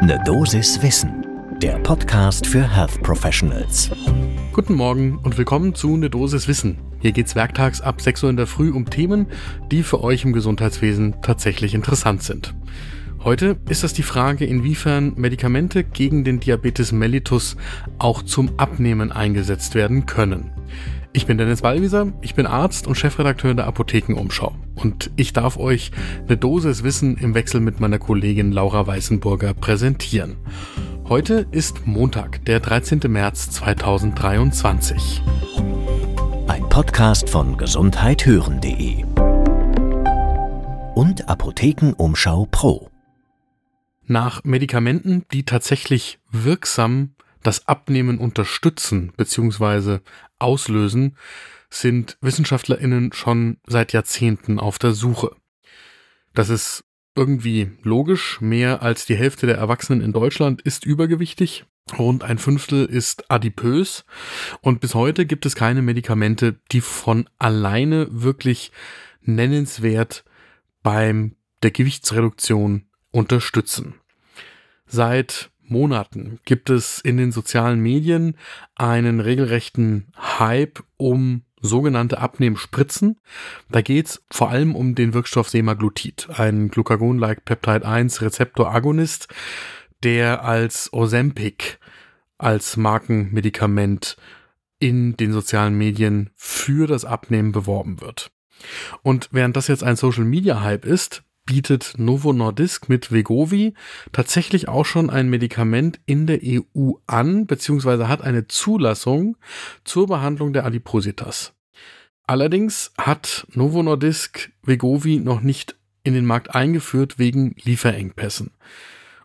Ne Dosis Wissen, der Podcast für Health Professionals. Guten Morgen und willkommen zu Ne Dosis Wissen. Hier geht's werktags ab 6 Uhr in der Früh um Themen, die für euch im Gesundheitswesen tatsächlich interessant sind. Heute ist das die Frage, inwiefern Medikamente gegen den Diabetes mellitus auch zum Abnehmen eingesetzt werden können. Ich bin Dennis Ballwieser, ich bin Arzt und Chefredakteur der Apothekenumschau. Und ich darf euch eine Dosis Wissen im Wechsel mit meiner Kollegin Laura Weißenburger präsentieren. Heute ist Montag, der 13. März 2023. Ein Podcast von gesundheithören.de und Apothekenumschau Pro. Nach Medikamenten, die tatsächlich wirksam das Abnehmen unterstützen bzw. auslösen, sind Wissenschaftlerinnen schon seit Jahrzehnten auf der Suche. Das ist irgendwie logisch. Mehr als die Hälfte der Erwachsenen in Deutschland ist übergewichtig. Rund ein Fünftel ist adipös. Und bis heute gibt es keine Medikamente, die von alleine wirklich nennenswert beim der Gewichtsreduktion unterstützen. Seit Monaten gibt es in den sozialen Medien einen regelrechten Hype um sogenannte Abnehmspritzen. Da geht es vor allem um den Wirkstoff Semaglutid, ein Glucagon-like Peptide 1 Rezeptor-Agonist, der als Ozempic als Markenmedikament in den sozialen Medien für das Abnehmen beworben wird. Und während das jetzt ein Social Media Hype ist, bietet Novo Nordisk mit Vegovi tatsächlich auch schon ein Medikament in der EU an, beziehungsweise hat eine Zulassung zur Behandlung der Adipositas. Allerdings hat Novo Nordisk Vegovi noch nicht in den Markt eingeführt wegen Lieferengpässen.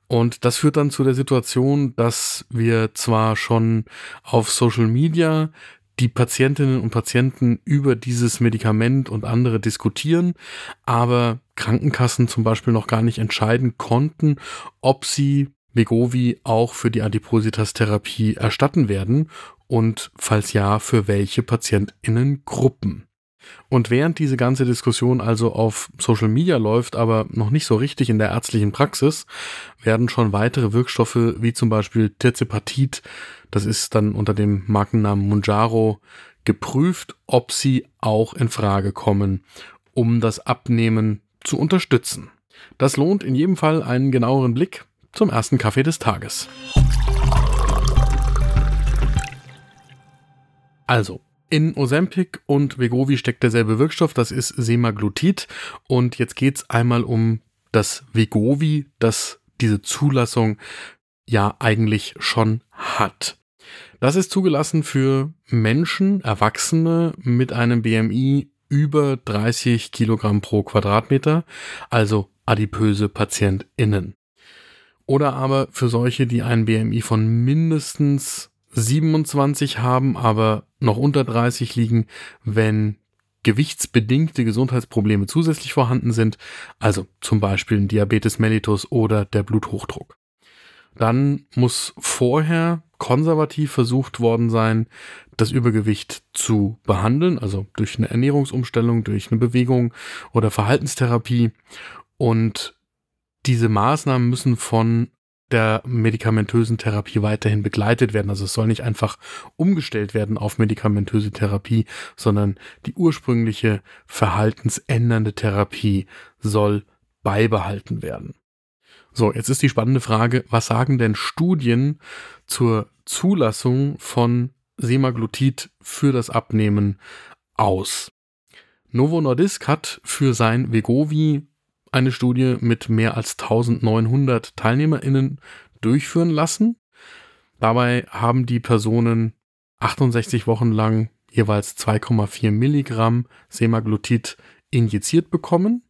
Und das führt dann zu der Situation, dass wir zwar schon auf Social Media die Patientinnen und Patienten über dieses Medikament und andere diskutieren, aber Krankenkassen zum Beispiel noch gar nicht entscheiden konnten, ob sie Vegovi auch für die Adipositas-Therapie erstatten werden und falls ja, für welche Patientinnengruppen. Und während diese ganze Diskussion also auf Social Media läuft, aber noch nicht so richtig in der ärztlichen Praxis, werden schon weitere Wirkstoffe wie zum Beispiel Tirzepatit, das ist dann unter dem Markennamen Munjaro, geprüft, ob sie auch in Frage kommen, um das Abnehmen zu unterstützen. Das lohnt in jedem Fall einen genaueren Blick zum ersten Kaffee des Tages. Also, in Ozempic und Vegovi steckt derselbe Wirkstoff, das ist Semaglutid. Und jetzt geht es einmal um das Vegovi, das diese Zulassung ja eigentlich schon hat. Das ist zugelassen für Menschen, Erwachsene mit einem BMI über 30 Kilogramm pro Quadratmeter, also adipöse PatientInnen. Oder aber für solche, die ein BMI von mindestens 27 haben, aber noch unter 30 liegen, wenn gewichtsbedingte Gesundheitsprobleme zusätzlich vorhanden sind, also zum Beispiel ein Diabetes mellitus oder der Bluthochdruck. Dann muss vorher konservativ versucht worden sein, das Übergewicht zu behandeln, also durch eine Ernährungsumstellung, durch eine Bewegung oder Verhaltenstherapie. Und diese Maßnahmen müssen von der medikamentösen Therapie weiterhin begleitet werden. Also es soll nicht einfach umgestellt werden auf medikamentöse Therapie, sondern die ursprüngliche verhaltensändernde Therapie soll beibehalten werden. So, jetzt ist die spannende Frage, was sagen denn Studien zur Zulassung von Semaglutid für das Abnehmen aus? Novo Nordisk hat für sein Vegovi eine Studie mit mehr als 1900 TeilnehmerInnen durchführen lassen. Dabei haben die Personen 68 Wochen lang jeweils 2,4 Milligramm Semaglutid injiziert bekommen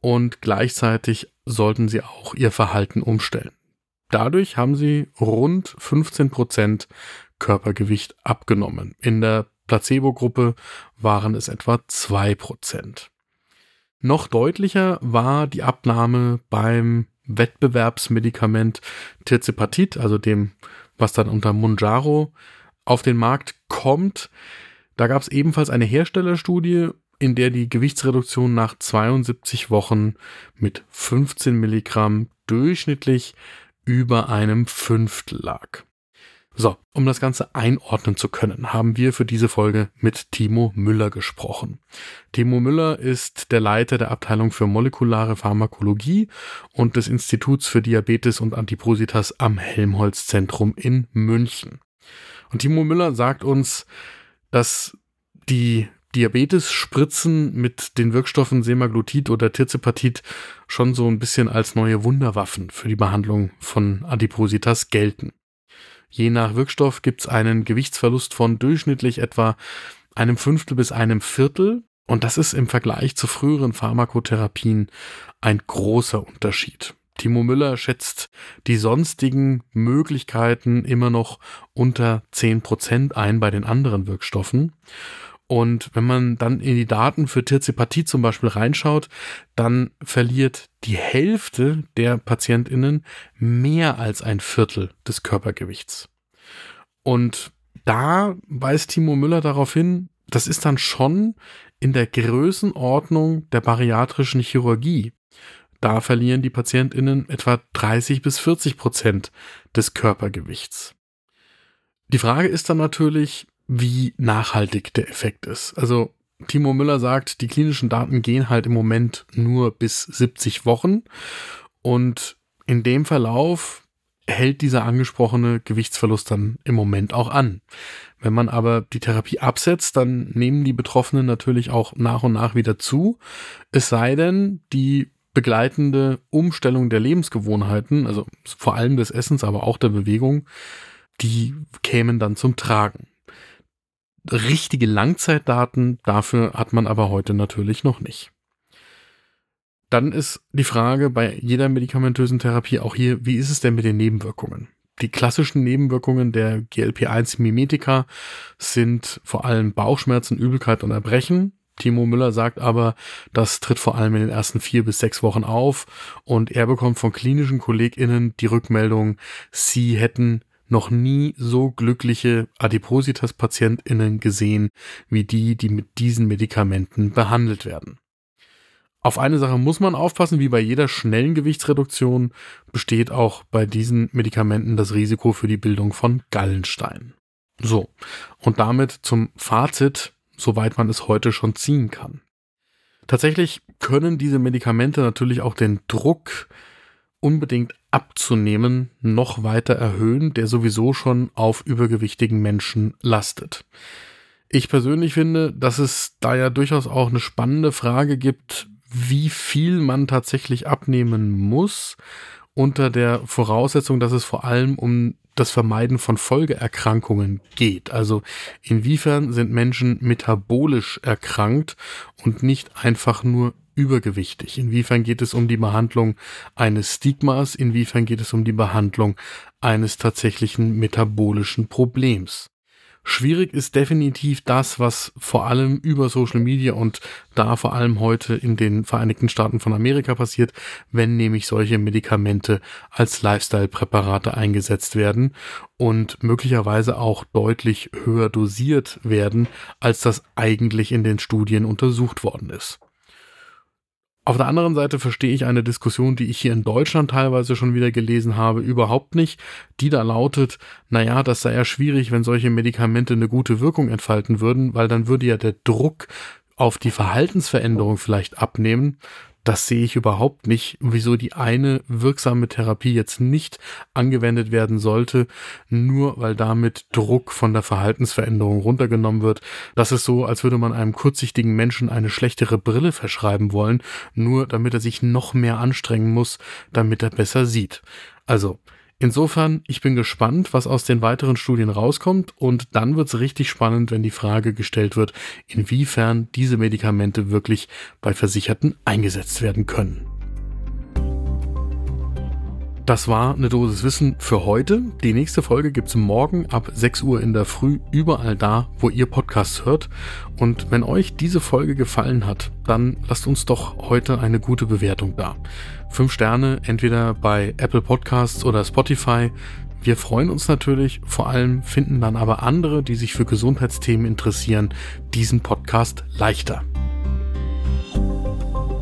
und gleichzeitig sollten sie auch ihr Verhalten umstellen. Dadurch haben sie rund 15 Prozent Körpergewicht abgenommen. In der Placebo-Gruppe waren es etwa 2 Prozent. Noch deutlicher war die Abnahme beim Wettbewerbsmedikament Tirzepatit, also dem, was dann unter Munjaro auf den Markt kommt. Da gab es ebenfalls eine Herstellerstudie, in der die Gewichtsreduktion nach 72 Wochen mit 15 Milligramm durchschnittlich über einem Fünftel lag. So, um das Ganze einordnen zu können, haben wir für diese Folge mit Timo Müller gesprochen. Timo Müller ist der Leiter der Abteilung für molekulare Pharmakologie und des Instituts für Diabetes und Antipositas am Helmholtz Zentrum in München. Und Timo Müller sagt uns, dass die Diabetes-Spritzen mit den Wirkstoffen Semaglutid oder Tirzepatit schon so ein bisschen als neue Wunderwaffen für die Behandlung von Adipositas gelten. Je nach Wirkstoff gibt es einen Gewichtsverlust von durchschnittlich etwa einem Fünftel bis einem Viertel. Und das ist im Vergleich zu früheren Pharmakotherapien ein großer Unterschied. Timo Müller schätzt die sonstigen Möglichkeiten immer noch unter zehn Prozent ein bei den anderen Wirkstoffen. Und wenn man dann in die Daten für Tirzepathie zum Beispiel reinschaut, dann verliert die Hälfte der PatientInnen mehr als ein Viertel des Körpergewichts. Und da weist Timo Müller darauf hin, das ist dann schon in der Größenordnung der bariatrischen Chirurgie. Da verlieren die PatientInnen etwa 30 bis 40 Prozent des Körpergewichts. Die Frage ist dann natürlich, wie nachhaltig der Effekt ist. Also Timo Müller sagt, die klinischen Daten gehen halt im Moment nur bis 70 Wochen und in dem Verlauf hält dieser angesprochene Gewichtsverlust dann im Moment auch an. Wenn man aber die Therapie absetzt, dann nehmen die Betroffenen natürlich auch nach und nach wieder zu. Es sei denn, die begleitende Umstellung der Lebensgewohnheiten, also vor allem des Essens, aber auch der Bewegung, die kämen dann zum Tragen richtige Langzeitdaten dafür hat man aber heute natürlich noch nicht. Dann ist die Frage bei jeder medikamentösen Therapie auch hier, wie ist es denn mit den Nebenwirkungen? Die klassischen Nebenwirkungen der GLP-1-Mimetika sind vor allem Bauchschmerzen, Übelkeit und Erbrechen. Timo Müller sagt aber, das tritt vor allem in den ersten vier bis sechs Wochen auf und er bekommt von klinischen KollegInnen die Rückmeldung, sie hätten noch nie so glückliche Adipositas-PatientInnen gesehen, wie die, die mit diesen Medikamenten behandelt werden. Auf eine Sache muss man aufpassen, wie bei jeder schnellen Gewichtsreduktion besteht auch bei diesen Medikamenten das Risiko für die Bildung von Gallensteinen. So, und damit zum Fazit, soweit man es heute schon ziehen kann. Tatsächlich können diese Medikamente natürlich auch den Druck unbedingt abzunehmen, noch weiter erhöhen, der sowieso schon auf übergewichtigen Menschen lastet. Ich persönlich finde, dass es da ja durchaus auch eine spannende Frage gibt, wie viel man tatsächlich abnehmen muss, unter der Voraussetzung, dass es vor allem um das Vermeiden von Folgeerkrankungen geht. Also inwiefern sind Menschen metabolisch erkrankt und nicht einfach nur übergewichtig? Inwiefern geht es um die Behandlung eines Stigmas? Inwiefern geht es um die Behandlung eines tatsächlichen metabolischen Problems? Schwierig ist definitiv das, was vor allem über Social Media und da vor allem heute in den Vereinigten Staaten von Amerika passiert, wenn nämlich solche Medikamente als Lifestyle-Präparate eingesetzt werden und möglicherweise auch deutlich höher dosiert werden, als das eigentlich in den Studien untersucht worden ist. Auf der anderen Seite verstehe ich eine Diskussion, die ich hier in Deutschland teilweise schon wieder gelesen habe, überhaupt nicht, die da lautet, naja, das sei ja schwierig, wenn solche Medikamente eine gute Wirkung entfalten würden, weil dann würde ja der Druck auf die Verhaltensveränderung vielleicht abnehmen das sehe ich überhaupt nicht, wieso die eine wirksame Therapie jetzt nicht angewendet werden sollte, nur weil damit Druck von der Verhaltensveränderung runtergenommen wird. Das ist so, als würde man einem kurzsichtigen Menschen eine schlechtere Brille verschreiben wollen, nur damit er sich noch mehr anstrengen muss, damit er besser sieht. Also, Insofern, ich bin gespannt, was aus den weiteren Studien rauskommt und dann wird es richtig spannend, wenn die Frage gestellt wird, inwiefern diese Medikamente wirklich bei Versicherten eingesetzt werden können. Das war eine Dosis Wissen für heute. Die nächste Folge gibt es morgen ab 6 Uhr in der Früh überall da, wo ihr Podcasts hört. Und wenn euch diese Folge gefallen hat, dann lasst uns doch heute eine gute Bewertung da. Fünf Sterne entweder bei Apple Podcasts oder Spotify. Wir freuen uns natürlich, vor allem finden dann aber andere, die sich für Gesundheitsthemen interessieren, diesen Podcast leichter.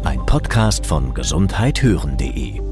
Ein Podcast von gesundheithören.de